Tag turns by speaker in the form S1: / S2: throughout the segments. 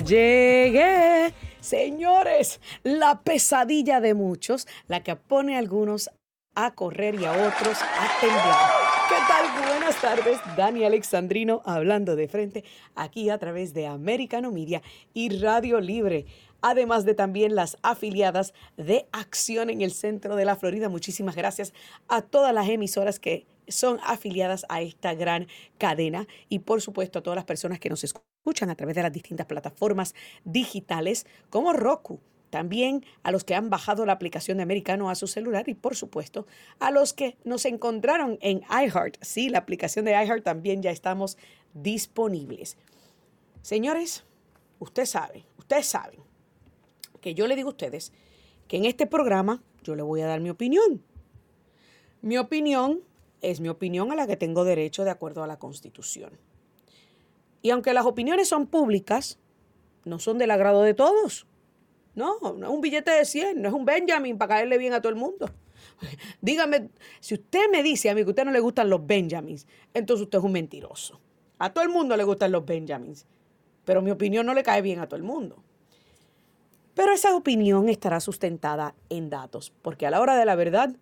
S1: Llegué. Señores, la pesadilla de muchos, la que pone a algunos a correr y a otros a temblar. ¿Qué tal? Buenas tardes, Dani Alexandrino hablando de frente aquí a través de Americano Media y Radio Libre. Además de también las afiliadas de Acción en el centro de la Florida. Muchísimas gracias a todas las emisoras que son afiliadas a esta gran cadena y por supuesto a todas las personas que nos escuchan a través de las distintas plataformas digitales como Roku. También a los que han bajado la aplicación de Americano a su celular y por supuesto a los que nos encontraron en iHeart. Sí, la aplicación de iHeart también ya estamos disponibles. Señores, ustedes saben, ustedes saben que yo le digo a ustedes que en este programa yo le voy a dar mi opinión. Mi opinión es mi opinión a la que tengo derecho de acuerdo a la Constitución. Y aunque las opiniones son públicas, no son del agrado de todos. No, no es un billete de 100, no es un Benjamin para caerle bien a todo el mundo. Dígame, si usted me dice a mí que a usted no le gustan los Benjamins, entonces usted es un mentiroso. A todo el mundo le gustan los Benjamins, pero mi opinión no le cae bien a todo el mundo. Pero esa opinión estará sustentada en datos, porque a la hora de la verdad,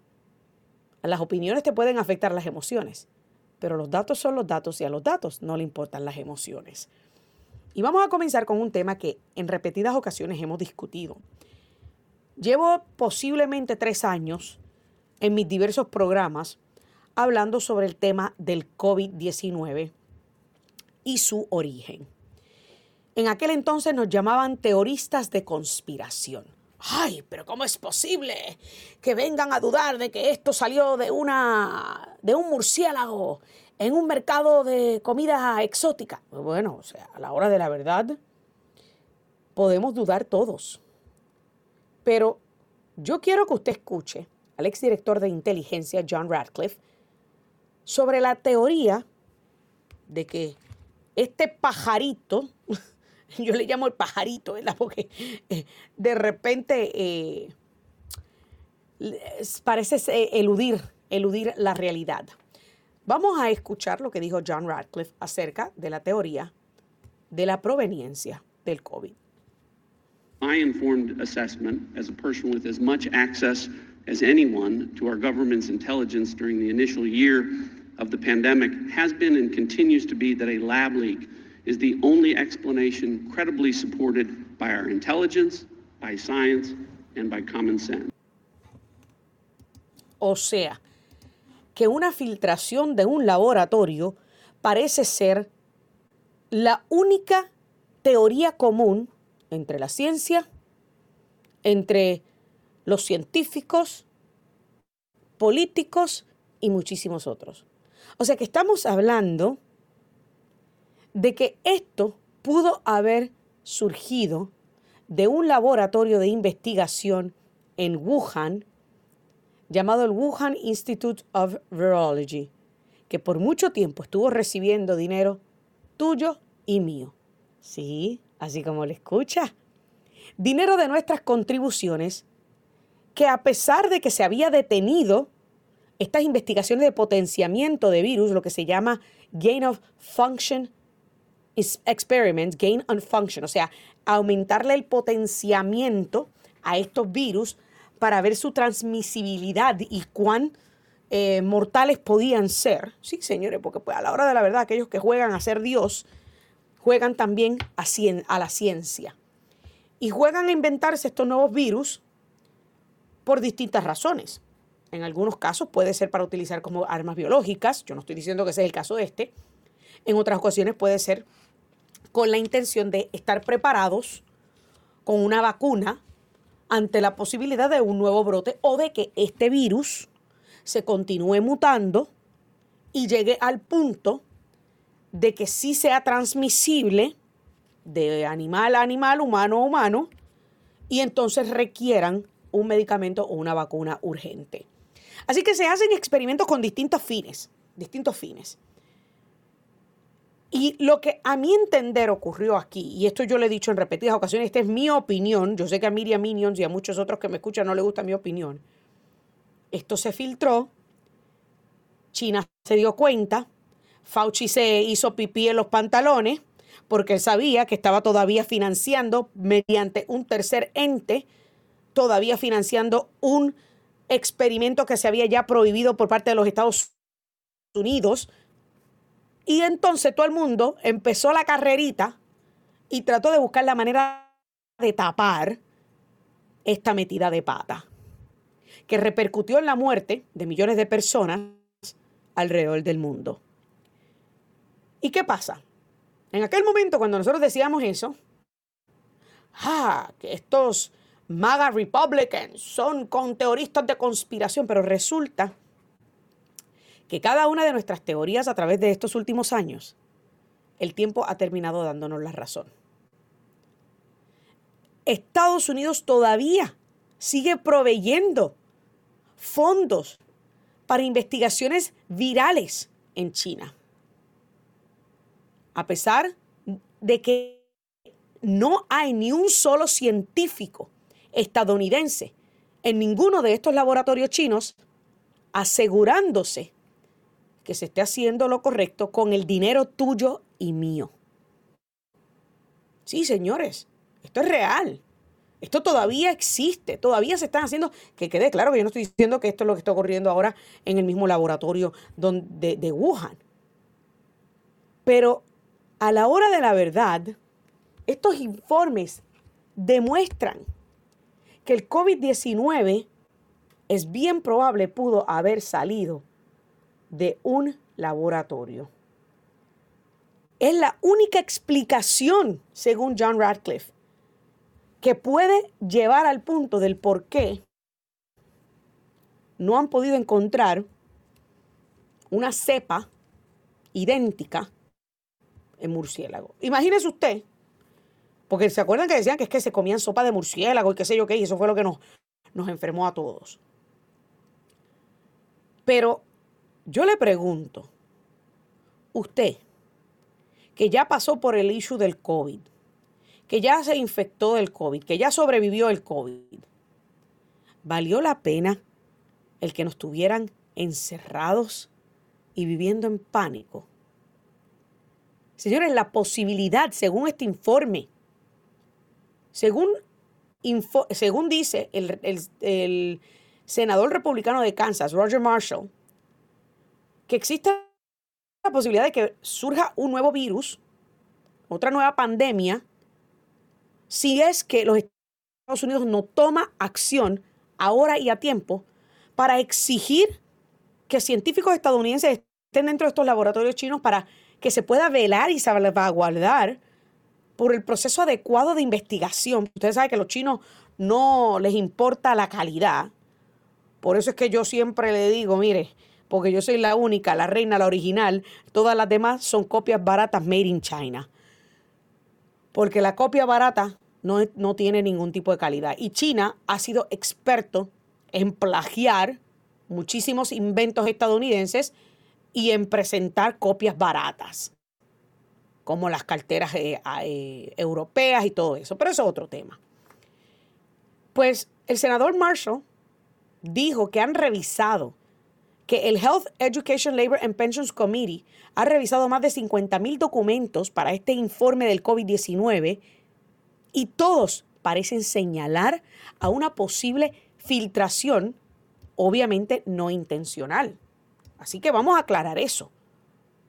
S1: las opiniones te pueden afectar las emociones, pero los datos son los datos y a los datos no le importan las emociones. Y vamos a comenzar con un tema que en repetidas ocasiones hemos discutido. Llevo posiblemente tres años en mis diversos programas hablando sobre el tema del COVID-19 y su origen. En aquel entonces nos llamaban teoristas de conspiración ay, pero ¿cómo es posible que vengan a dudar de que esto salió de una de un murciélago en un mercado de comida exótica? Bueno, o sea, a la hora de la verdad podemos dudar todos. Pero yo quiero que usted escuche al exdirector de inteligencia John Radcliffe sobre la teoría de que este pajarito yo le llamo el pajarito, ¿verdad? Porque eh, de repente eh, parece eludir, eludir la realidad. Vamos a escuchar lo que dijo John Radcliffe acerca de la teoría de la proveniencia del COVID.
S2: My informed assessment, as a person with as much access as anyone to our government's intelligence during the initial year of the pandemic, has been and continues to be that a lab leak is the only explanation credibly supported by our intelligence, by science, and by common sense.
S1: O sea, que una filtración de un laboratorio parece ser la única teoría común entre la ciencia, entre los científicos, políticos y muchísimos otros. O sea que estamos hablando de que esto pudo haber surgido de un laboratorio de investigación en Wuhan llamado el Wuhan Institute of Virology, que por mucho tiempo estuvo recibiendo dinero tuyo y mío. Sí, así como le escucha. Dinero de nuestras contribuciones que a pesar de que se había detenido estas investigaciones de potenciamiento de virus, lo que se llama gain of function experiments gain on function, o sea, aumentarle el potenciamiento a estos virus para ver su transmisibilidad y cuán eh, mortales podían ser. Sí, señores, porque pues, a la hora de la verdad, aquellos que juegan a ser Dios, juegan también a, a la ciencia. Y juegan a inventarse estos nuevos virus por distintas razones. En algunos casos puede ser para utilizar como armas biológicas, yo no estoy diciendo que ese es el caso de este. En otras ocasiones puede ser con la intención de estar preparados con una vacuna ante la posibilidad de un nuevo brote o de que este virus se continúe mutando y llegue al punto de que sí sea transmisible de animal a animal, humano a humano, y entonces requieran un medicamento o una vacuna urgente. Así que se hacen experimentos con distintos fines, distintos fines. Y lo que a mi entender ocurrió aquí, y esto yo le he dicho en repetidas ocasiones, esta es mi opinión, yo sé que a Miriam Minions y a muchos otros que me escuchan no les gusta mi opinión, esto se filtró, China se dio cuenta, Fauci se hizo pipí en los pantalones, porque él sabía que estaba todavía financiando mediante un tercer ente, todavía financiando un experimento que se había ya prohibido por parte de los Estados Unidos. Y entonces todo el mundo empezó la carrerita y trató de buscar la manera de tapar esta metida de pata, que repercutió en la muerte de millones de personas alrededor del mundo. ¿Y qué pasa? En aquel momento, cuando nosotros decíamos eso, ah, que estos MAGA Republicans son con teoristas de conspiración, pero resulta que cada una de nuestras teorías a través de estos últimos años, el tiempo ha terminado dándonos la razón. Estados Unidos todavía sigue proveyendo fondos para investigaciones virales en China. A pesar de que no hay ni un solo científico estadounidense en ninguno de estos laboratorios chinos asegurándose que se esté haciendo lo correcto con el dinero tuyo y mío. Sí, señores, esto es real. Esto todavía existe, todavía se están haciendo, que quede claro que yo no estoy diciendo que esto es lo que está ocurriendo ahora en el mismo laboratorio de, de Wuhan. Pero a la hora de la verdad, estos informes demuestran que el COVID-19 es bien probable pudo haber salido de un laboratorio. Es la única explicación, según John Radcliffe, que puede llevar al punto del por qué no han podido encontrar una cepa idéntica en murciélago. Imagínese usted, porque se acuerdan que decían que es que se comían sopa de murciélago y qué sé yo qué, y eso fue lo que nos, nos enfermó a todos. Pero yo le pregunto, usted, que ya pasó por el issue del COVID, que ya se infectó del COVID, que ya sobrevivió el COVID, ¿valió la pena el que nos tuvieran encerrados y viviendo en pánico? Señores, la posibilidad, según este informe, según, según dice el, el senador republicano de Kansas, Roger Marshall, que existe la posibilidad de que surja un nuevo virus, otra nueva pandemia, si es que los Estados Unidos no toma acción ahora y a tiempo para exigir que científicos estadounidenses estén dentro de estos laboratorios chinos para que se pueda velar y salvaguardar por el proceso adecuado de investigación. Ustedes saben que a los chinos no les importa la calidad. Por eso es que yo siempre le digo, mire, porque yo soy la única, la reina, la original, todas las demás son copias baratas made in China. Porque la copia barata no, no tiene ningún tipo de calidad. Y China ha sido experto en plagiar muchísimos inventos estadounidenses y en presentar copias baratas, como las carteras eh, eh, europeas y todo eso. Pero eso es otro tema. Pues el senador Marshall dijo que han revisado, que el Health Education Labor and Pensions Committee ha revisado más de 50 mil documentos para este informe del COVID-19 y todos parecen señalar a una posible filtración, obviamente no intencional. Así que vamos a aclarar eso.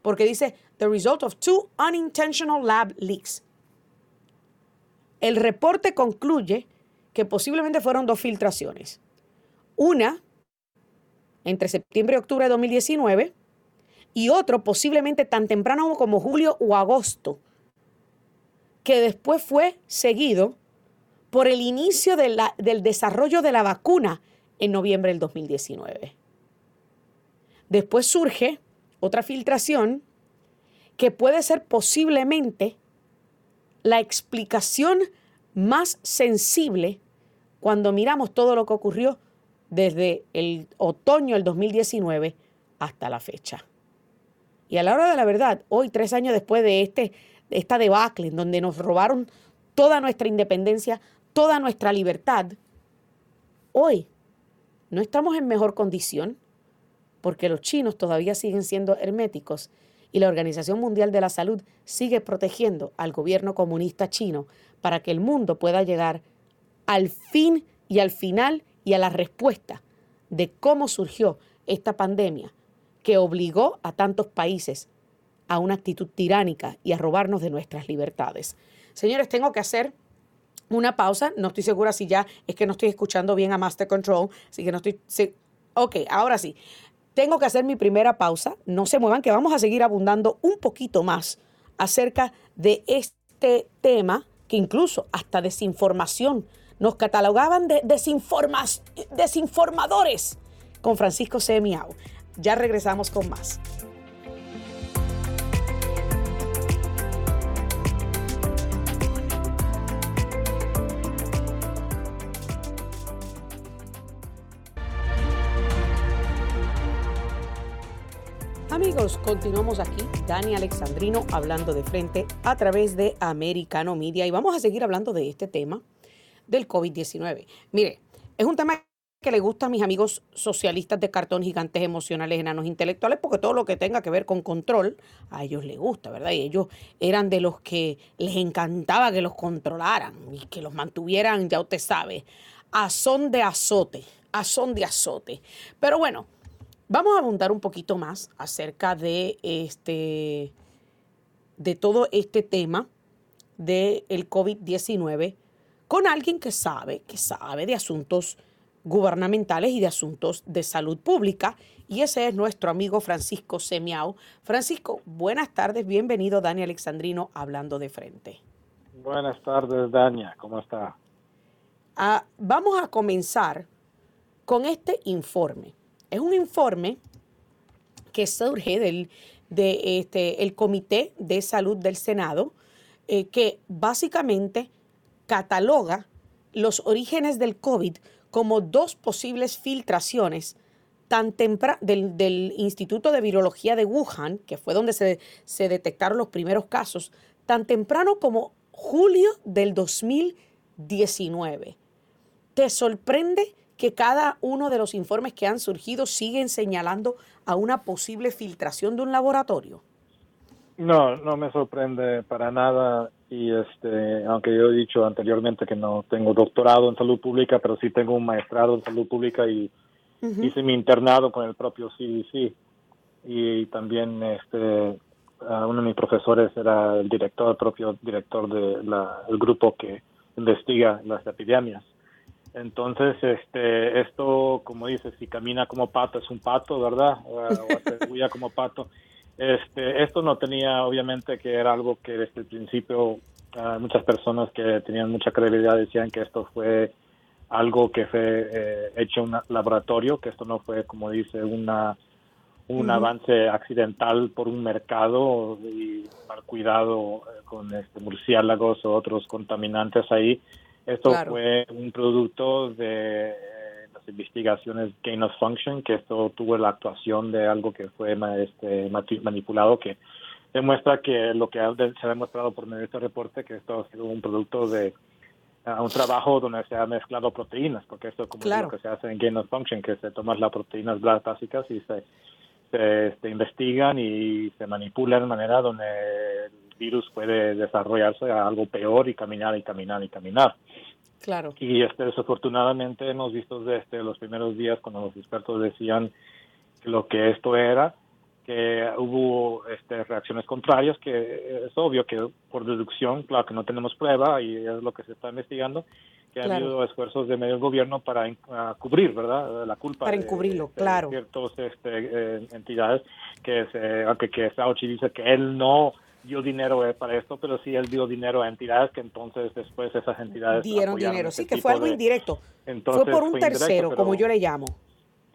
S1: Porque dice, the result of two unintentional lab leaks. El reporte concluye que posiblemente fueron dos filtraciones. Una entre septiembre y octubre de 2019 y otro posiblemente tan temprano como julio o agosto, que después fue seguido por el inicio del desarrollo de la vacuna en noviembre del 2019. Después surge otra filtración que puede ser posiblemente la explicación más sensible cuando miramos todo lo que ocurrió desde el otoño del 2019 hasta la fecha. Y a la hora de la verdad, hoy, tres años después de, este, de esta debacle, en donde nos robaron toda nuestra independencia, toda nuestra libertad, hoy no estamos en mejor condición porque los chinos todavía siguen siendo herméticos y la Organización Mundial de la Salud sigue protegiendo al gobierno comunista chino para que el mundo pueda llegar al fin y al final y a la respuesta de cómo surgió esta pandemia que obligó a tantos países a una actitud tiránica y a robarnos de nuestras libertades. Señores, tengo que hacer una pausa. No estoy segura si ya es que no estoy escuchando bien a Master Control, así que no estoy... Ok, ahora sí. Tengo que hacer mi primera pausa. No se muevan, que vamos a seguir abundando un poquito más acerca de este tema, que incluso hasta desinformación nos catalogaban de desinformadores con Francisco Semiao. Ya regresamos con más. Amigos, continuamos aquí, Dani Alexandrino hablando de frente a través de Americano Media y vamos a seguir hablando de este tema del COVID-19. Mire, es un tema que le gusta a mis amigos socialistas de cartón, gigantes emocionales, enanos intelectuales, porque todo lo que tenga que ver con control, a ellos les gusta, ¿verdad? Y ellos eran de los que les encantaba que los controlaran y que los mantuvieran, ya usted sabe, a son de azote, a son de azote. Pero bueno, Vamos a abundar un poquito más acerca de este de todo este tema del COVID-19 con alguien que sabe, que sabe de asuntos gubernamentales y de asuntos de salud pública. Y ese es nuestro amigo Francisco Semiao. Francisco, buenas tardes, bienvenido Dani Alexandrino hablando de frente.
S3: Buenas tardes, Dania, ¿cómo está?
S1: Ah, vamos a comenzar con este informe es un informe que surge del de este, el Comité de Salud del Senado, eh, que básicamente cataloga los orígenes del COVID como dos posibles filtraciones tan del, del, Instituto de Virología de Wuhan, que fue donde se, se detectaron los primeros casos, tan temprano como julio del 2019. ¿Te sorprende que cada uno de los informes que han surgido siguen señalando a una posible filtración de un laboratorio?
S3: No, no me sorprende para nada y este, aunque yo he dicho anteriormente que no tengo doctorado en salud pública, pero sí tengo un maestrado en salud pública y hice mi internado con el propio CDC y también este uno de mis profesores era el director, el propio director del grupo que investiga las epidemias. Entonces, este, esto, como dices, si camina como pato es un pato, ¿verdad? O, o como pato. Este, esto no tenía, obviamente, que era algo que desde el principio uh, muchas personas que tenían mucha credibilidad decían que esto fue algo que fue eh, hecho en un laboratorio, que esto no fue, como dice, una un avance accidental por un mercado y mal cuidado eh, con este, murciélagos o otros contaminantes ahí. Esto fue un producto de investigaciones Gain of Function, que esto tuvo la actuación de algo que fue este, manipulado, que demuestra que lo que se ha demostrado por medio de este reporte, que esto ha sido un producto de uh, un trabajo donde se han mezclado proteínas, porque esto es como lo que se hace en Gain of Function, que se toman las proteínas básicas y se, se este, investigan y se manipulan de manera donde virus puede desarrollarse a algo peor y caminar y caminar y caminar.
S1: Claro.
S3: Y este, desafortunadamente hemos visto desde los primeros días cuando los expertos decían lo que esto era, que hubo este, reacciones contrarias, que es obvio que por deducción, claro que no tenemos prueba y es lo que se está investigando, que ha habido esfuerzos de medio gobierno para cubrir, ¿verdad? La culpa.
S1: Para encubrirlo, claro.
S3: ciertas este, eh, entidades que, se, aunque que Fauci dice que él no dio dinero eh, para esto, pero sí él dio dinero a entidades que entonces después esas entidades
S1: dieron dinero, sí, que fue algo indirecto. fue por un tercero, como yo le llamo.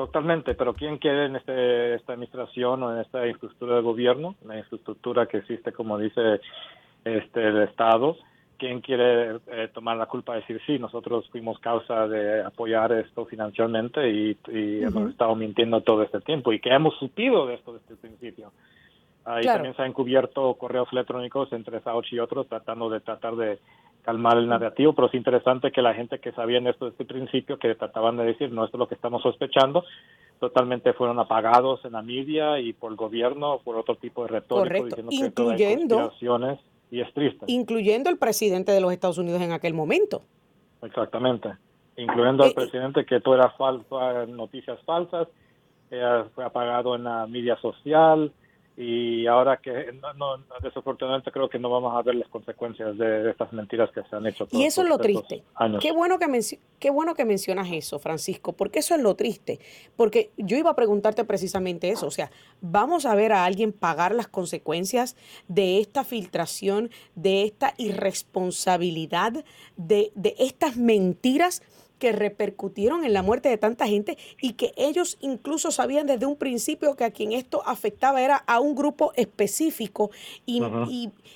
S3: Totalmente, pero ¿quién quiere en este, esta administración o en esta infraestructura de gobierno, la infraestructura que existe, como dice este el Estado? ¿Quién quiere eh, tomar la culpa de decir, sí, nosotros fuimos causa de apoyar esto financieramente y, hemos estado mintiendo todo este tiempo y que hemos supido de esto desde el principio? Ahí también se han cubierto correos electrónicos entre Fauci y otros tratando de tratar de calmar el narrativo, pero es interesante que la gente que sabía esto desde el principio, que trataban de decir, no, esto es lo que estamos sospechando, totalmente fueron apagados en la media y por el gobierno, por otro tipo de retórica,
S1: diciendo incluyendo
S3: que y es triste.
S1: Incluyendo el presidente de los Estados Unidos en aquel momento.
S3: Exactamente. Incluyendo al eh, presidente que todo era falso, noticias falsas, eh, fue apagado en la media social, y ahora que no, desafortunadamente creo que no vamos a ver las consecuencias de, estas mentiras que se han hecho.
S1: y eso es lo triste. Qué bueno, que qué bueno que mencionas eso, Francisco, porque eso es lo triste. Porque yo iba a preguntarte precisamente eso, o sea, vamos a ver a alguien pagar las consecuencias de esta filtración, de esta irresponsabilidad, de, de estas mentiras que repercutieron en la muerte de tanta gente y que ellos incluso sabían desde un principio que a quien esto afectaba era a un grupo específico y,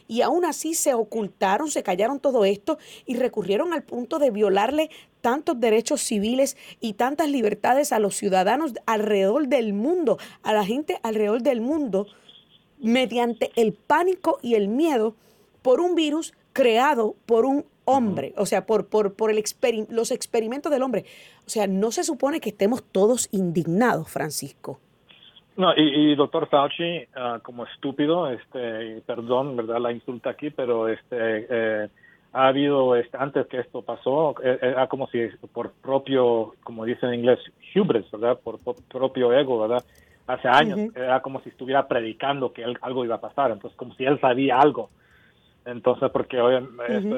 S1: y, aún así se ocultaron, se callaron todo esto y recurrieron al punto de violarle tantos derechos civiles y tantas libertades a los ciudadanos alrededor del mundo, a la gente alrededor del mundo, mediante el pánico y el miedo por un virus creado por un hombre, o sea, por, por, por el los experimentos del hombre. O sea, no se supone que estemos todos indignados, Francisco.
S3: No, y, doctor Fauci, ah, como estúpido, este, perdón, verdad, la insulta aquí, pero este, eh, ha habido, este, antes que esto pasó, eh, era como si por propio, como dice en inglés, hubris, ¿verdad? Por, propio ego, ¿verdad? Hace años, era como si estuviera predicando que algo iba a pasar, entonces como si él sabía algo. Entonces, porque hoy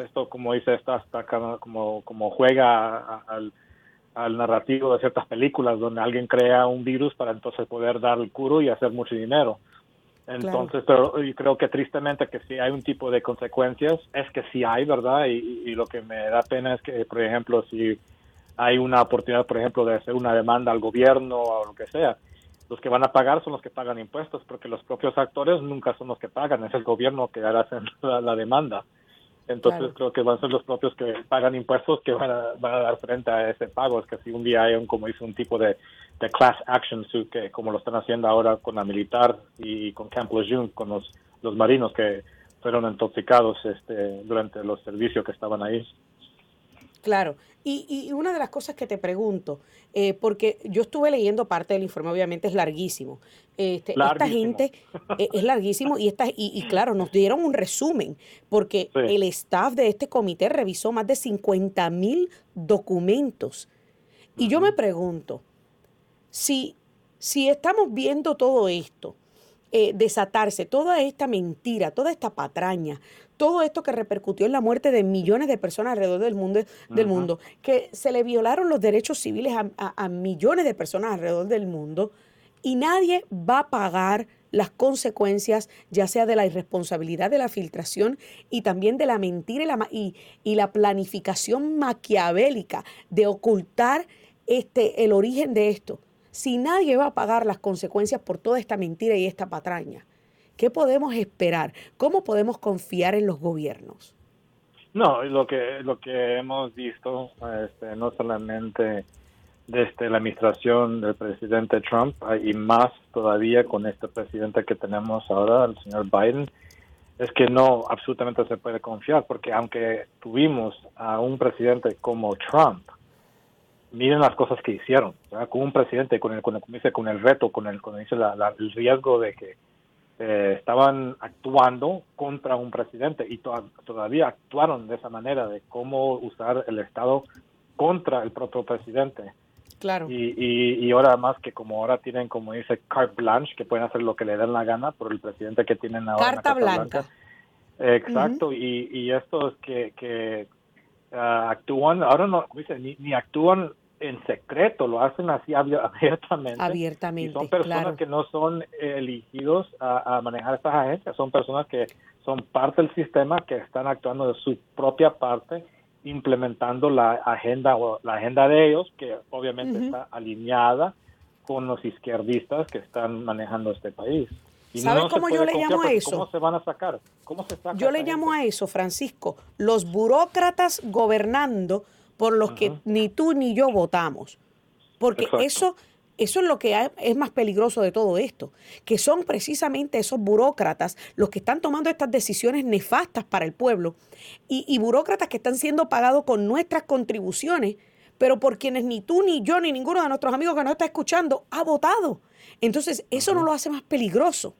S3: esto, como dice, esto hasta como, como juega al, al narrativo de ciertas películas donde alguien crea un virus para entonces poder dar el curo y hacer mucho dinero. Entonces, pero yo creo que tristemente que si hay un tipo de consecuencias, es que sí hay, ¿verdad? Y, y, lo que me da pena es que, por ejemplo, si hay una oportunidad, por ejemplo, de hacer una demanda al gobierno o lo que sea, los que van a pagar son los que pagan impuestos, porque los propios actores nunca son los que pagan, es el gobierno que hará la, la demanda. Entonces creo que van a ser los propios que pagan impuestos que van a, van a dar frente a ese pago. Es que si un día hay un, como dice, un tipo de, de class action suit, que como lo están haciendo ahora con la militar y con Camp Lejeune, con los, los marinos que fueron intoxicados este, durante los servicios que estaban ahí.
S1: Claro, y, una de las cosas que te pregunto, eh, porque yo estuve leyendo parte del informe, obviamente es larguísimo. Este, esta gente eh, es larguísimo y, esta, y, claro, nos dieron un resumen, porque el staff de este comité revisó más de 50 mil documentos. Y yo me pregunto, si, si estamos viendo todo esto, eh, desatarse toda esta mentira, toda esta patraña, todo esto que repercutió en la muerte de millones de personas alrededor del mundo, del mundo que se le violaron los derechos civiles a, millones de personas alrededor del mundo y nadie va a pagar las consecuencias, ya sea de la irresponsabilidad de la filtración y también de la mentira y la, y, y la planificación maquiavélica de ocultar este, el origen de esto. Si nadie va a pagar las consecuencias por toda esta mentira y esta patraña, ¿Qué podemos esperar? ¿Cómo podemos confiar en los gobiernos?
S3: No, lo que lo que hemos visto, este, no solamente desde la administración del presidente Trump y más todavía con este presidente que tenemos ahora, el señor Biden, es que no absolutamente se puede confiar, porque aunque tuvimos a un presidente como Trump, miren las cosas que hicieron, con un presidente con el, con el, con el reto, con el, con el riesgo de que eh, estaban actuando contra un presidente y todavía actuaron de esa manera, de cómo usar el Estado contra el propio presidente.
S1: Claro.
S3: Y, y, ahora más que como ahora tienen, como dice, carte blanche, que pueden hacer lo que le den la gana por el presidente que tienen ahora.
S1: Carta, blanca.
S3: Exacto, y, y esto es que, que ah, actúan, ahora no, dice, ni, ni actúan en secreto, lo hacen así abiertamente.
S1: Abiertamente.
S3: Y son personas que no son elegidos a, manejar estas agencias, son personas que son parte del sistema, que están actuando de su propia parte, implementando la agenda o la agenda de ellos, que obviamente está alineada con los izquierdistas que están manejando este país.
S1: ¿Sabes cómo yo le llamo a eso?
S3: ¿Cómo se van a sacar? ¿Cómo se
S1: yo le llamo a eso, Francisco, los burócratas gobernando por los que ni tú ni yo votamos. Porque eso, eso es lo que es más peligroso de todo esto, que son precisamente esos burócratas los que están tomando estas decisiones nefastas para el pueblo y, y burócratas que están siendo pagados con nuestras contribuciones pero por quienes ni tú, ni yo, ni ninguno de nuestros amigos que nos está escuchando ha votado. Entonces, eso no lo hace más peligroso.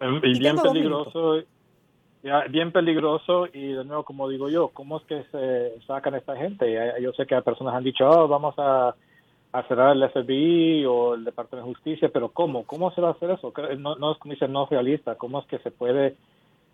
S3: Y, bien peligroso, bien peligroso y de nuevo, como digo yo, ¿cómo es que se sacan esta gente? Yo sé que personas han dicho, oh, vamos a, cerrar el FBI o el Departamento de Justicia, pero ¿cómo? ¿Cómo se va a hacer eso? No, no es como dicen, no realista. ¿Cómo es que se puede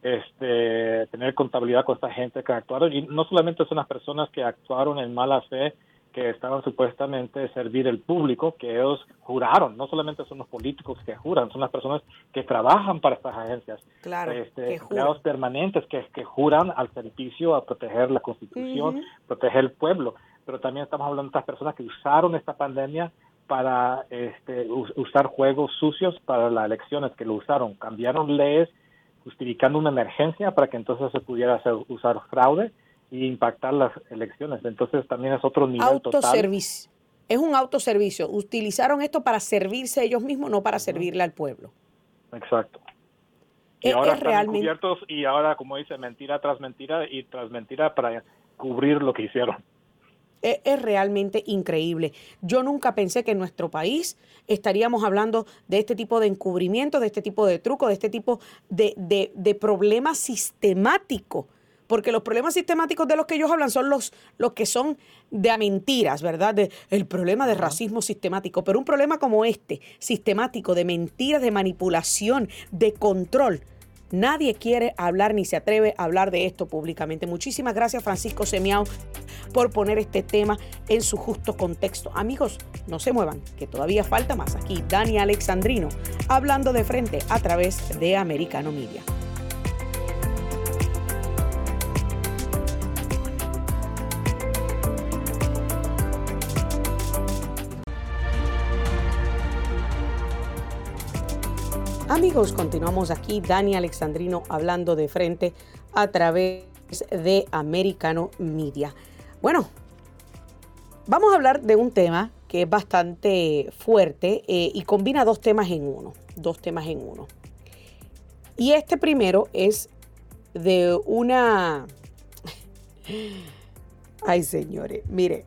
S3: este, tener contabilidad con esta gente que actuaron? Y no solamente son las personas que actuaron en mala fe, que estaban supuestamente servir el público, que ellos juraron, no solamente son los políticos que juran, son las personas que trabajan para estas agencias,
S1: claro,
S3: este, empleados permanentes que, que juran al servicio a proteger la constitución, proteger el pueblo, pero también estamos hablando de estas personas que usaron esta pandemia para este, usar juegos sucios para las elecciones, que lo usaron, cambiaron leyes justificando una emergencia para que entonces se pudiera hacer, usar fraude y impactar las elecciones. Entonces también es otro nivel
S1: autoservicio. Es un autoservicio. Utilizaron esto para servirse ellos mismos, no para servirle al pueblo.
S3: Exacto. Y ahora están cubiertos y ahora, como dice, mentira tras mentira y tras mentira para cubrir lo que hicieron.
S1: Es, es, realmente increíble. Yo nunca pensé que en nuestro país estaríamos hablando de este tipo de encubrimiento, de este tipo de truco, de este tipo de, de, de problema sistemático porque los problemas sistemáticos de los que ellos hablan son los, los que son de mentiras, ¿verdad? De, el problema de racismo sistemático, pero un problema como este, sistemático, de mentiras, de manipulación, de control. Nadie quiere hablar ni se atreve a hablar de esto públicamente. Muchísimas gracias Francisco Semiao por poner este tema en su justo contexto. Amigos, no se muevan, que todavía falta más. Aquí Dani Alexandrino hablando de frente a través de Americano Media. Amigos, continuamos aquí, Dani Alexandrino hablando de frente a través de Americano Media. Bueno, vamos a hablar de un tema que es bastante fuerte eh, y combina dos temas en uno, dos temas en uno. Y este primero es de una... Ay, señores, mire,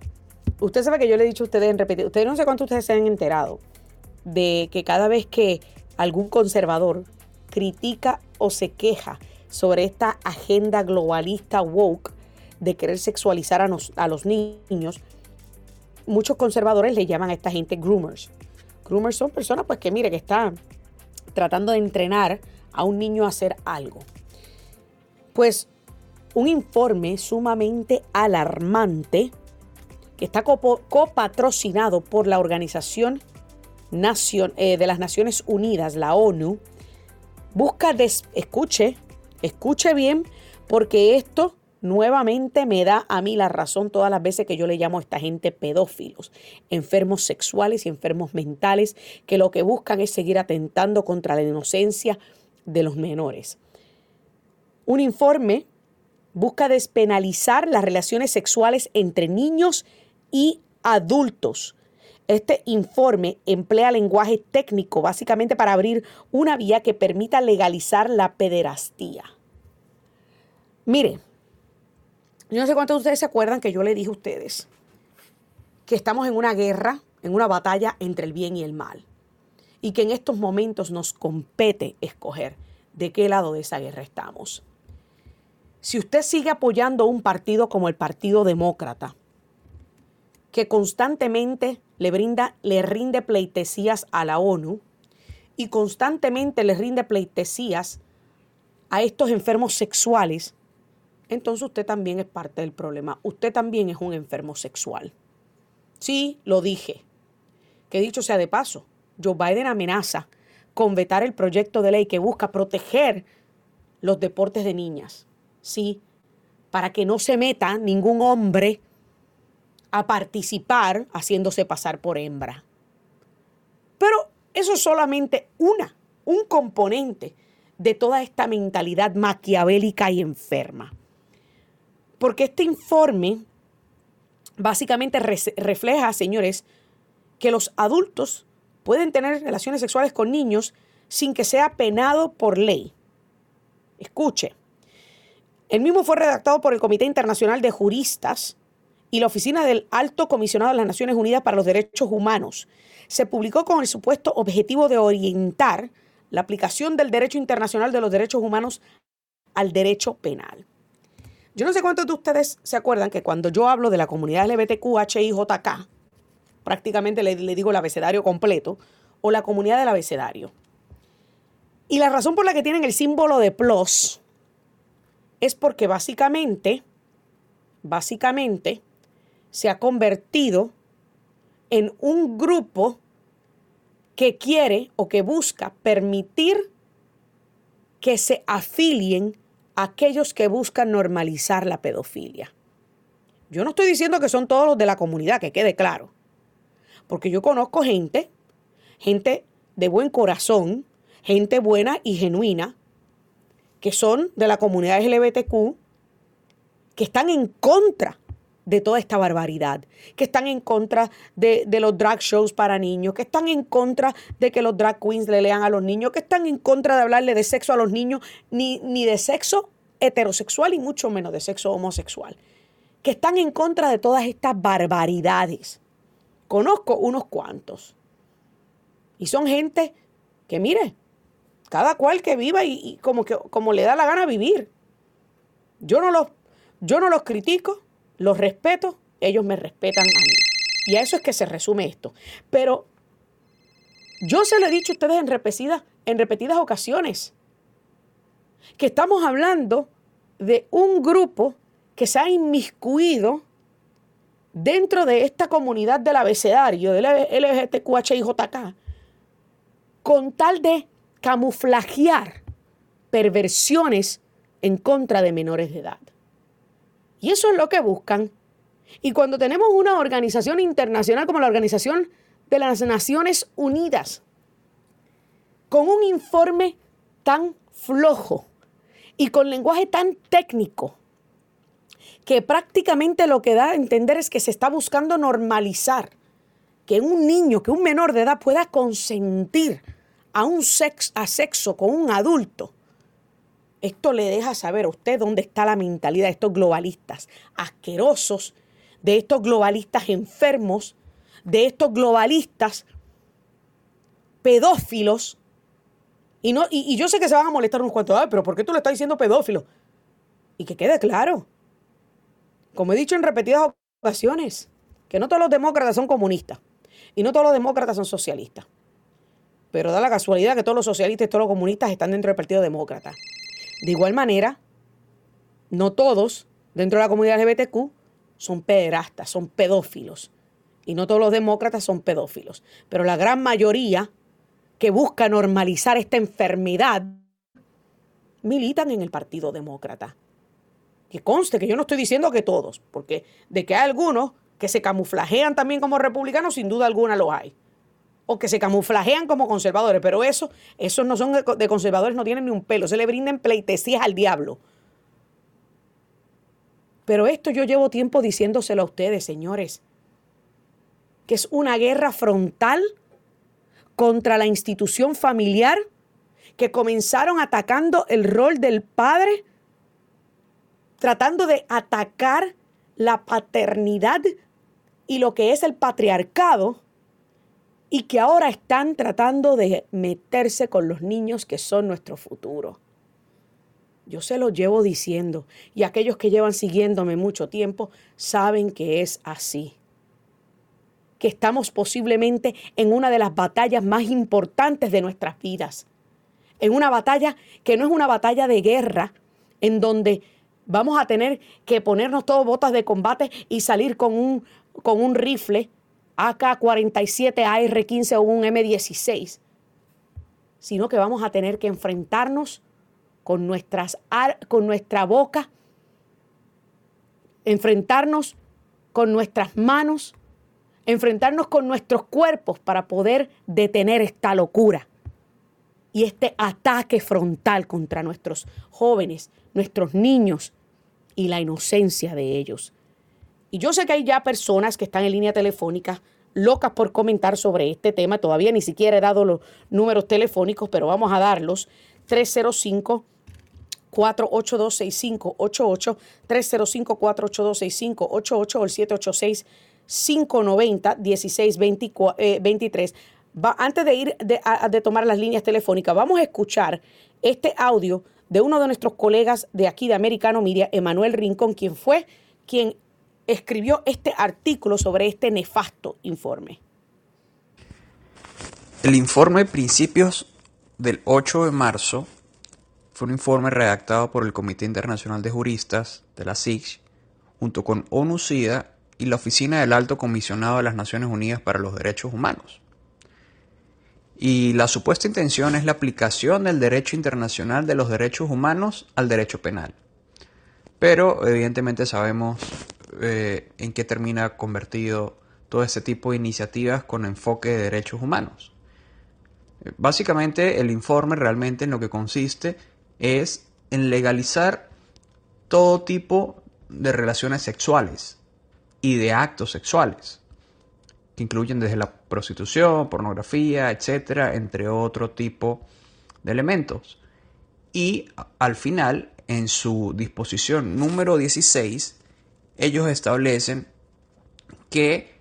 S1: usted sabe que yo le he dicho a ustedes en repetir, ustedes no sé cuánto ustedes se han enterado de que cada vez que algún conservador critica o se queja sobre esta agenda globalista woke de querer sexualizar a, los niños, muchos conservadores le llaman a esta gente groomers. Groomers son personas pues que mire que están tratando de entrenar a un niño a hacer algo. Pues un informe sumamente alarmante que está copatrocinado por la organización eh, de las Naciones Unidas, la ONU, busca, escuche, escuche bien, porque esto nuevamente me da a mí la razón todas las veces que yo le llamo a esta gente pedófilos, enfermos sexuales y enfermos mentales, que lo que buscan es seguir atentando contra la inocencia de los menores. Un informe busca despenalizar las relaciones sexuales entre niños y adultos este informe emplea lenguaje técnico básicamente para abrir una vía que permita legalizar la pederastía. Mire, yo no sé cuántos de ustedes se acuerdan que yo le dije a ustedes que estamos en una guerra, en una batalla entre el bien y el mal. Y que en estos momentos nos compete escoger de qué lado de esa guerra estamos. Si usted sigue apoyando un partido como el Partido Demócrata, que constantemente le, brinda, le rinde pleitesías a la ONU y constantemente le rinde pleitesías a estos enfermos sexuales, entonces usted también es parte del problema. Usted también es un enfermo sexual. Sí, lo dije. Que dicho sea de paso, Joe Biden amenaza con vetar el proyecto de ley que busca proteger los deportes de niñas. Sí, para que no se meta ningún hombre a participar haciéndose pasar por hembra. Pero eso es solamente una, un componente de toda esta mentalidad maquiavélica y enferma. Porque este informe básicamente refleja, señores, que los adultos pueden tener relaciones sexuales con niños sin que sea penado por ley. Escuche, el mismo fue redactado por el Comité Internacional de Juristas y la Oficina del Alto Comisionado de las Naciones Unidas para los Derechos Humanos, se publicó con el supuesto objetivo de orientar la aplicación del derecho internacional de los derechos humanos al derecho penal. Yo no sé cuántos de ustedes se acuerdan que cuando yo hablo de la comunidad LGBTQHIJK, prácticamente le, le digo el abecedario completo, o la comunidad del abecedario. Y la razón por la que tienen el símbolo de plus es porque básicamente, básicamente, se ha convertido en un grupo que quiere o que busca permitir que se afilien aquellos que buscan normalizar la pedofilia. Yo no estoy diciendo que son todos los de la comunidad, que quede claro. Porque yo conozco gente, gente de buen corazón, gente buena y genuina, que son de la comunidad LGBTQ, que están en contra de toda esta barbaridad, que están en contra de, los drag shows para niños, que están en contra de que los drag queens le lean a los niños, que están en contra de hablarle de sexo a los niños, ni, ni de sexo heterosexual y mucho menos de sexo homosexual, que están en contra de todas estas barbaridades. Conozco unos cuantos. Y son gente que, mire, cada cual que viva y, como, que, como le da la gana vivir. Yo no, los, yo no los critico, los respeto, ellos me respetan a mí. Y a eso es que se resume esto. Pero yo se lo he dicho a ustedes en repetidas, en repetidas ocasiones, que estamos hablando de un grupo que se ha inmiscuido dentro de esta comunidad del abecedario, del LGTQHIJK, con tal de camuflajear perversiones en contra de menores de edad. Y eso es lo que buscan. Y cuando tenemos una organización internacional como la Organización de las Naciones Unidas, con un informe tan flojo y con lenguaje tan técnico, que prácticamente lo que da a entender es que se está buscando normalizar que un niño, que un menor de edad pueda consentir a un sexo, a sexo con un adulto, esto le deja saber a usted dónde está la mentalidad de estos globalistas asquerosos, de estos globalistas enfermos, de estos globalistas pedófilos. Y, no, y, yo sé que se van a molestar unos cuantos, pero ¿por qué tú le estás diciendo pedófilo? Y que quede claro, como he dicho en repetidas ocasiones, que no todos los demócratas son comunistas y no todos los demócratas son socialistas pero da la casualidad que todos los socialistas y todos los comunistas están dentro del Partido Demócrata. De igual manera, no todos dentro de la comunidad LGBTQ son pederastas, son pedófilos. Y no todos los demócratas son pedófilos. Pero la gran mayoría que busca normalizar esta enfermedad militan en el Partido Demócrata. Que conste que yo no estoy diciendo que todos, porque de que hay algunos que se camuflajean también como republicanos, sin duda alguna lo hay o que se camuflajean como conservadores, pero eso, esos no son de conservadores, no tienen ni un pelo, se le brinden pleitesías al diablo. Pero esto yo llevo tiempo diciéndoselo a ustedes, señores, que es una guerra frontal contra la institución familiar, que comenzaron atacando el rol del padre, tratando de atacar la paternidad y lo que es el patriarcado y que ahora están tratando de meterse con los niños que son nuestro futuro. Yo se lo llevo diciendo y aquellos que llevan siguiéndome mucho tiempo saben que es así. Que estamos posiblemente en una de las batallas más importantes de nuestras vidas. En una batalla que no es una batalla de guerra, en donde vamos a tener que ponernos todos botas de combate y salir con un, con un rifle AK-47, AR-15 o un M16, sino que vamos a tener que enfrentarnos con, nuestras, con nuestra boca, enfrentarnos con nuestras manos, enfrentarnos con nuestros cuerpos para poder detener esta locura y este ataque frontal contra nuestros jóvenes, nuestros niños y la inocencia de ellos. Y yo sé que hay ya personas que están en línea telefónica locas por comentar sobre este tema. Todavía ni siquiera he dado los números telefónicos, pero vamos a darlos. 305 482-6588, 305-482-6588 o el 786-590-1623. antes de ir de tomar las líneas telefónicas, vamos a escuchar este audio de uno de nuestros colegas de aquí de Americano Media, Emanuel Rincón, quien fue quien escribió este artículo sobre este nefasto informe.
S4: El informe Principios del 8 de marzo fue un informe redactado por el Comité Internacional de Juristas de la SIG junto con ONU-SIDA y la Oficina del Alto Comisionado de las Naciones Unidas para los Derechos Humanos. Y la supuesta intención es la aplicación del derecho internacional de los derechos humanos al derecho penal. Pero evidentemente sabemos eh, en qué termina convertido todo este tipo de iniciativas con enfoque de derechos humanos. Básicamente el informe realmente en lo que consiste es en legalizar todo tipo de relaciones sexuales y de actos sexuales, que incluyen desde la prostitución, pornografía, etcétera, entre otro tipo de elementos. Y al final, en su disposición número 16, ellos establecen que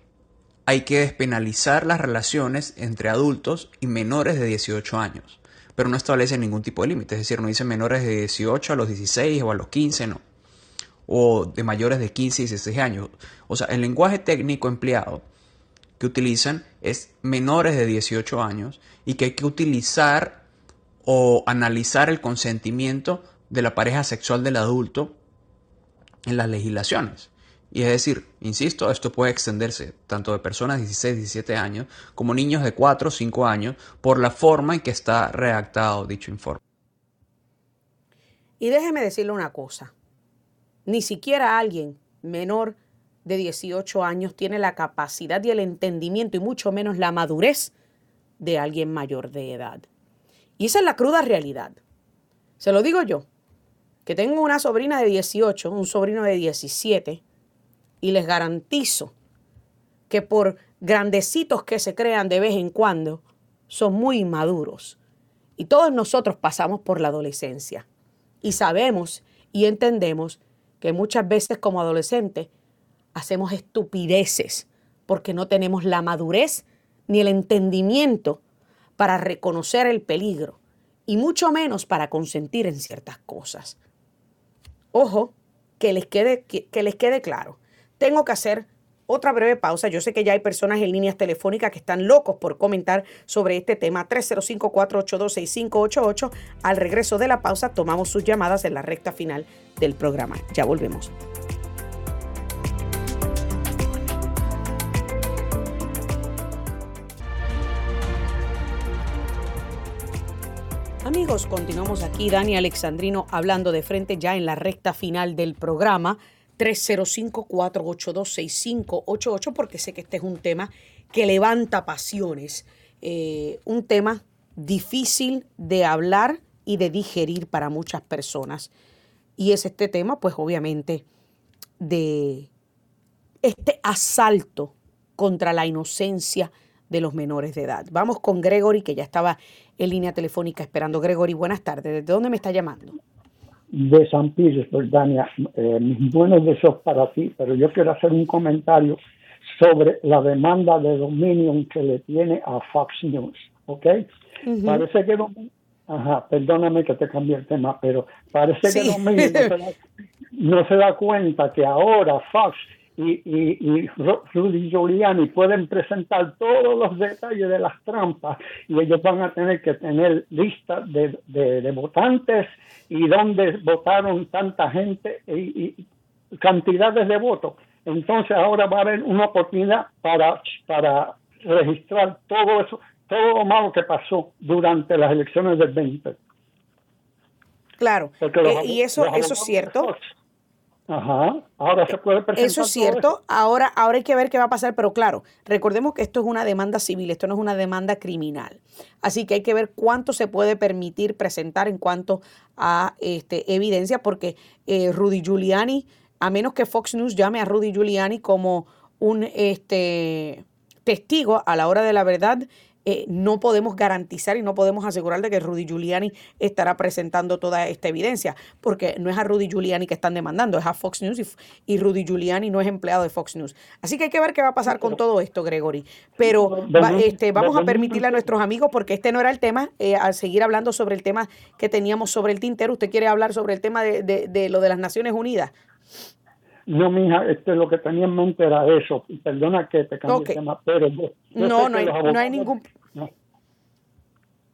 S4: hay que despenalizar las relaciones entre adultos y menores de 18 años, pero no establecen ningún tipo de límite, es decir, no dicen menores de 18 a los 16 o a los 15, no, o de mayores de 15 y 16 años. O sea, el lenguaje técnico empleado que utilizan es menores de 18 años y que hay que utilizar o analizar el consentimiento de la pareja sexual del adulto en las legislaciones. Y es decir, insisto, esto puede extenderse tanto de personas de 16, 17 años como niños de 4 o 5 años por la forma en que está redactado dicho informe.
S1: Y déjeme decirle una cosa, ni siquiera alguien menor de 18 años tiene la capacidad y el entendimiento y mucho menos la madurez de alguien mayor de edad. Y esa es la cruda realidad. Se lo digo yo, que tengo una sobrina de 18, un sobrino de 17, y les garantizo que por grandecitos que se crean de vez en cuando, son muy inmaduros. Y todos nosotros pasamos por la adolescencia. Y sabemos y entendemos que muchas veces como adolescentes hacemos estupideces porque no tenemos la madurez ni el entendimiento para reconocer el peligro y mucho menos para consentir en ciertas cosas. Ojo, que les quede, que, les quede claro. Tengo que hacer otra breve pausa. Yo sé que ya hay personas en líneas telefónicas que están locos por comentar sobre este tema. 305-482-6588. Al regreso de la pausa tomamos sus llamadas en la recta final del programa. Ya volvemos. Amigos, continuamos aquí, Dani Alexandrino, hablando de frente ya en la recta final del programa. 305-482-6588, porque sé que este es un tema que levanta pasiones, eh, un tema difícil de hablar y de digerir para muchas personas. Y es este tema, pues obviamente, de este asalto contra la inocencia de los menores de edad. Vamos con Gregory, que ya estaba en línea telefónica esperando. Gregory, buenas tardes. ¿Desde dónde me está llamando?
S5: De San Petersburg, Dania. Eh, mis buenos deseos para ti, pero yo quiero hacer un comentario sobre la demanda de Dominion que le tiene a Fox News, ¿ok? Parece que Ajá, perdóname que te cambié el tema, pero parece que Dominion no se da cuenta que ahora Fox y, y, Rudy Giuliani pueden presentar todos los detalles de las trampas y ellos van a tener que tener listas de, de, votantes y dónde votaron tanta gente y, cantidades de votos. Entonces ahora va a haber una oportunidad para, para registrar todo eso, todo lo malo que pasó durante las elecciones del 20.
S1: Claro, eh, y eso, eso es cierto.
S5: Ajá, ahora se puede presentar.
S1: Eso es cierto, Ahora, ahora hay que ver qué va a pasar, pero claro, recordemos que esto es una demanda civil, esto no es una demanda criminal. Así que hay que ver cuánto se puede permitir presentar en cuanto a este, evidencia, porque eh, Rudy Giuliani, a menos que Fox News llame a Rudy Giuliani como un este, testigo a la hora de la verdad, eh, no podemos garantizar y no podemos asegurar de que Rudy Giuliani estará presentando toda esta evidencia, porque no es a Rudy Giuliani que están demandando, es a Fox News y, Rudy Giuliani no es empleado de Fox News. Así que hay que ver qué va a pasar con todo esto, Gregory. Pero este, vamos a permitirle a nuestros amigos, porque este no era el tema, eh, al seguir hablando sobre el tema que teníamos sobre el tintero, ¿usted quiere hablar sobre el tema de, de lo de las Naciones Unidas?
S5: No, mija, este, lo que tenía en mente era eso. Perdona que te cambie el tema, pero...
S1: no, no hay, no hay, ningún...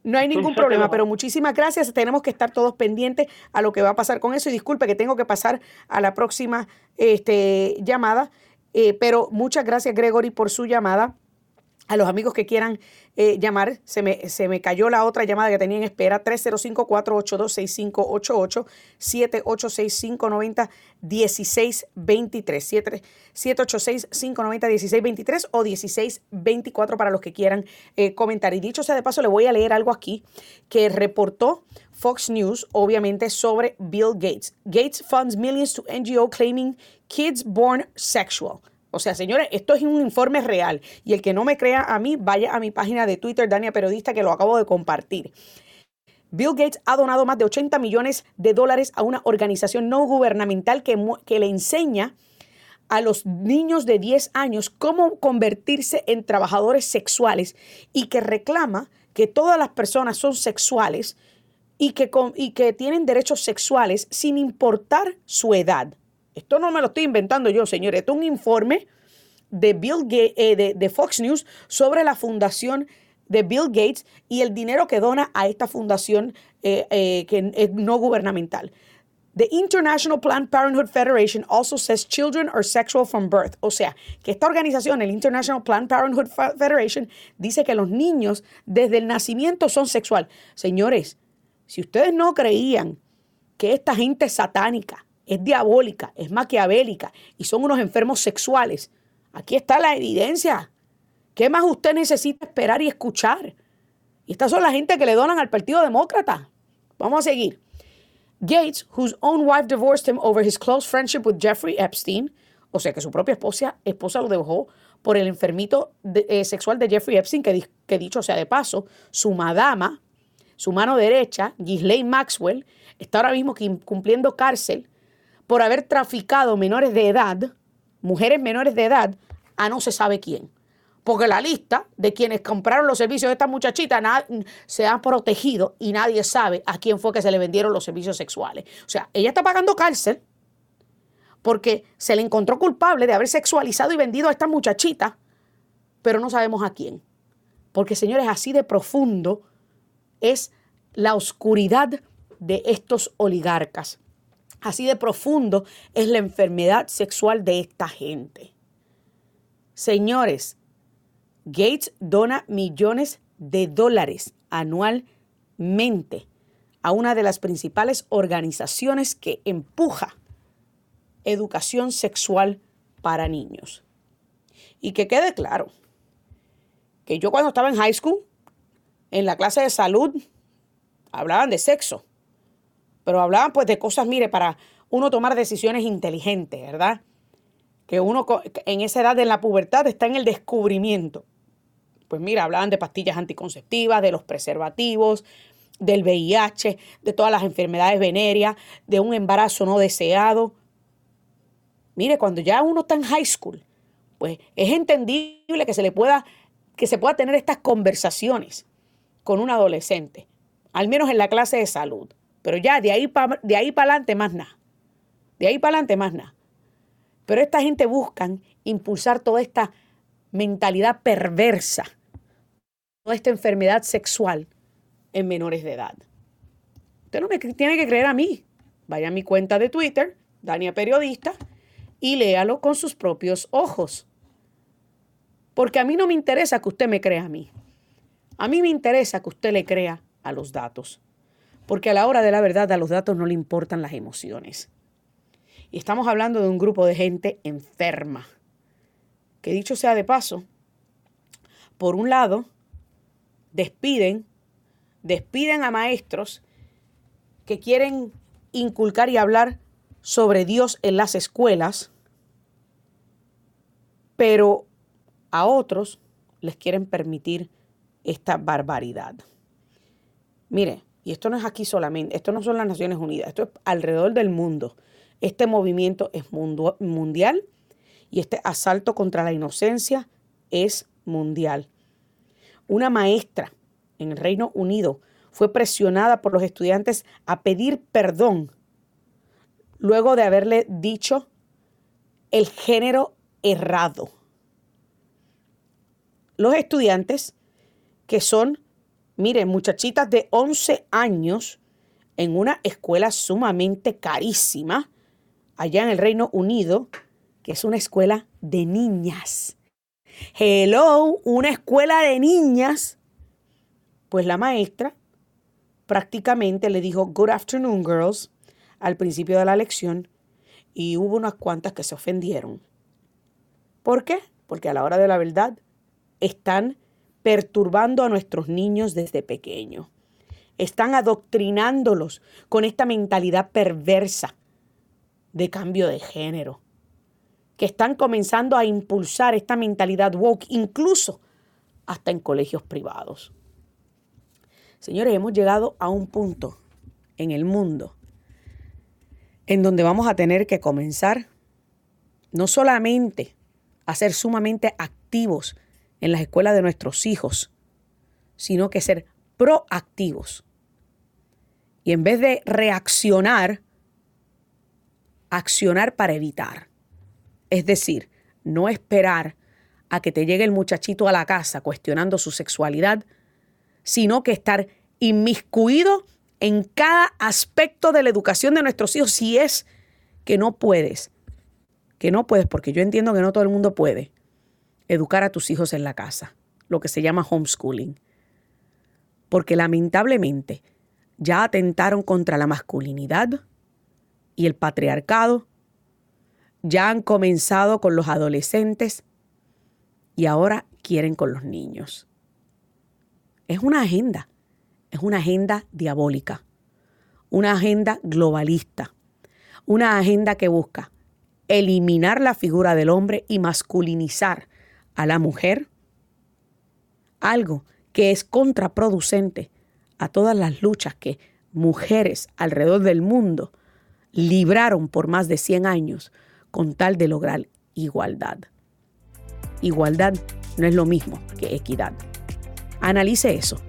S1: No. hay ningún problema, pero muchísimas gracias. Tenemos que estar todos pendientes a lo que va a pasar con eso. Y disculpe que tengo que pasar a la próxima este, llamada, eh, pero muchas gracias, Gregory, por su llamada a los amigos que quieran eh, llamar, se me, se me cayó la otra llamada que tenía en espera, 305-482-6588, 786-590-1623, 786-590-1623 o 1624 para los que quieran eh, comentar. Y dicho sea de paso, le voy a leer algo aquí que reportó Fox News, obviamente, sobre Bill Gates. Gates funds millions to NGO claiming kids born sexual. O sea, señores, esto es un informe real. Y el que no me crea a mí, vaya a mi página de Twitter, Dania Periodista, que lo acabo de compartir. Bill Gates ha donado más de 80 millones de dólares a una organización no gubernamental que, le enseña a los niños de 10 años cómo convertirse en trabajadores sexuales y que reclama que todas las personas son sexuales y que tienen derechos sexuales sin importar su edad. Esto no me lo estoy inventando yo, señores. Esto es un informe de, Bill eh, de, Fox News sobre la fundación de Bill Gates y el dinero que dona a esta fundación eh, eh, que es no gubernamental. The International Planned Parenthood Federation also says children are sexual from birth. O sea, que esta organización, el International Planned Parenthood Federation, dice que los niños desde el nacimiento son sexual. Señores, si ustedes no creían que esta gente satánica es diabólica, es maquiavélica y son unos enfermos sexuales. Aquí está la evidencia. ¿Qué más usted necesita esperar y escuchar? Y estas son la gente que le donan al Partido Demócrata. Vamos a seguir. Gates, whose own wife divorced him over his close friendship with Jeffrey Epstein, o sea que su propia esposa, esposa lo dejó por el enfermito eh, sexual de Jeffrey Epstein, que, que dicho sea de paso, su madama, su mano derecha, Ghislaine Maxwell, está ahora mismo cumpliendo cárcel por haber traficado menores de edad, mujeres menores de edad, a no se sabe quién. Porque la lista de quienes compraron los servicios de esta muchachita se ha protegido y nadie sabe a quién fue que se le vendieron los servicios sexuales. O sea, ella está pagando cárcel porque se le encontró culpable de haber sexualizado y vendido a esta muchachita, pero no sabemos a quién. Porque, señores, así de profundo es la oscuridad de estos oligarcas. Así de profundo es la enfermedad sexual de esta gente. Señores, Gates dona millones de dólares anualmente a una de las principales organizaciones que empuja educación sexual para niños. Y que quede claro, que yo cuando estaba en high school, en la clase de salud, hablaban de sexo pero hablaban pues de cosas, mire, para uno tomar decisiones inteligentes, ¿verdad? Que uno en esa edad de la pubertad está en el descubrimiento. Pues mira, hablaban de pastillas anticonceptivas, de los preservativos, del VIH, de todas las enfermedades venéreas, de un embarazo no deseado. Mire, cuando ya uno está en high school, pues es entendible que se le pueda que se pueda tener estas conversaciones con un adolescente, al menos en la clase de salud. Pero ya de ahí para adelante más nada. De ahí para adelante más nada. Pero esta gente buscan impulsar toda esta mentalidad perversa, toda esta enfermedad sexual en menores de edad. Usted no me tiene que creer a mí. Vaya a mi cuenta de Twitter, Dania Periodista, y léalo con sus propios ojos. Porque a mí no me interesa que usted me crea a mí. A mí me interesa que usted le crea a los datos porque a la hora de la verdad a los datos no le importan las emociones. Y estamos hablando de un grupo de gente enferma, que dicho sea de paso, por un lado, despiden, despiden a maestros que quieren inculcar y hablar sobre Dios en las escuelas, pero a otros les quieren permitir esta barbaridad. Mire, y esto no es aquí solamente, esto no son las Naciones Unidas, esto es alrededor del mundo. Este movimiento es mundial y este asalto contra la inocencia es mundial. Una maestra en el Reino Unido fue presionada por los estudiantes a pedir perdón luego de haberle dicho el género errado. Los estudiantes que son, miren, muchachitas de 11 años en una escuela sumamente carísima allá en el Reino Unido, que es una escuela de niñas. Hello, una escuela de niñas. Pues la maestra prácticamente le dijo, Good afternoon, girls, al principio de la lección, y hubo unas cuantas que se ofendieron. ¿Por qué? Porque a la hora de la verdad están perturbando a nuestros niños desde pequeños. Están adoctrinándolos con esta mentalidad perversa de cambio de género. Que están comenzando a impulsar esta mentalidad woke, incluso hasta en colegios privados. Señores, hemos llegado a un punto en el mundo en donde vamos a tener que comenzar no solamente a ser sumamente activos en las escuelas de nuestros hijos, sino que ser proactivos. Y en vez de reaccionar, accionar para evitar. Es decir, no esperar a que te llegue el muchachito a la casa cuestionando su sexualidad, sino que estar inmiscuido en cada aspecto de la educación de nuestros hijos si es que no puedes. Que no puedes, porque yo entiendo que no todo el mundo puede educar a tus hijos en la casa, lo que se llama homeschooling. Porque lamentablemente ya atentaron contra la masculinidad y el patriarcado, ya han comenzado con los adolescentes y ahora quieren con los niños. Es una agenda, es una agenda diabólica, una agenda globalista, una agenda que busca eliminar la figura del hombre y masculinizar a la mujer, algo que es contraproducente a todas las luchas que mujeres alrededor del mundo libraron por más de 100 años con tal de lograr igualdad. Igualdad no es lo mismo que equidad. Analice eso.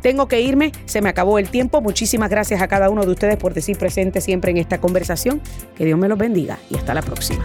S1: Tengo que irme, se me acabó el tiempo. Muchísimas gracias a cada uno de ustedes por decir presente siempre en esta conversación. Que Dios me los bendiga y hasta la próxima.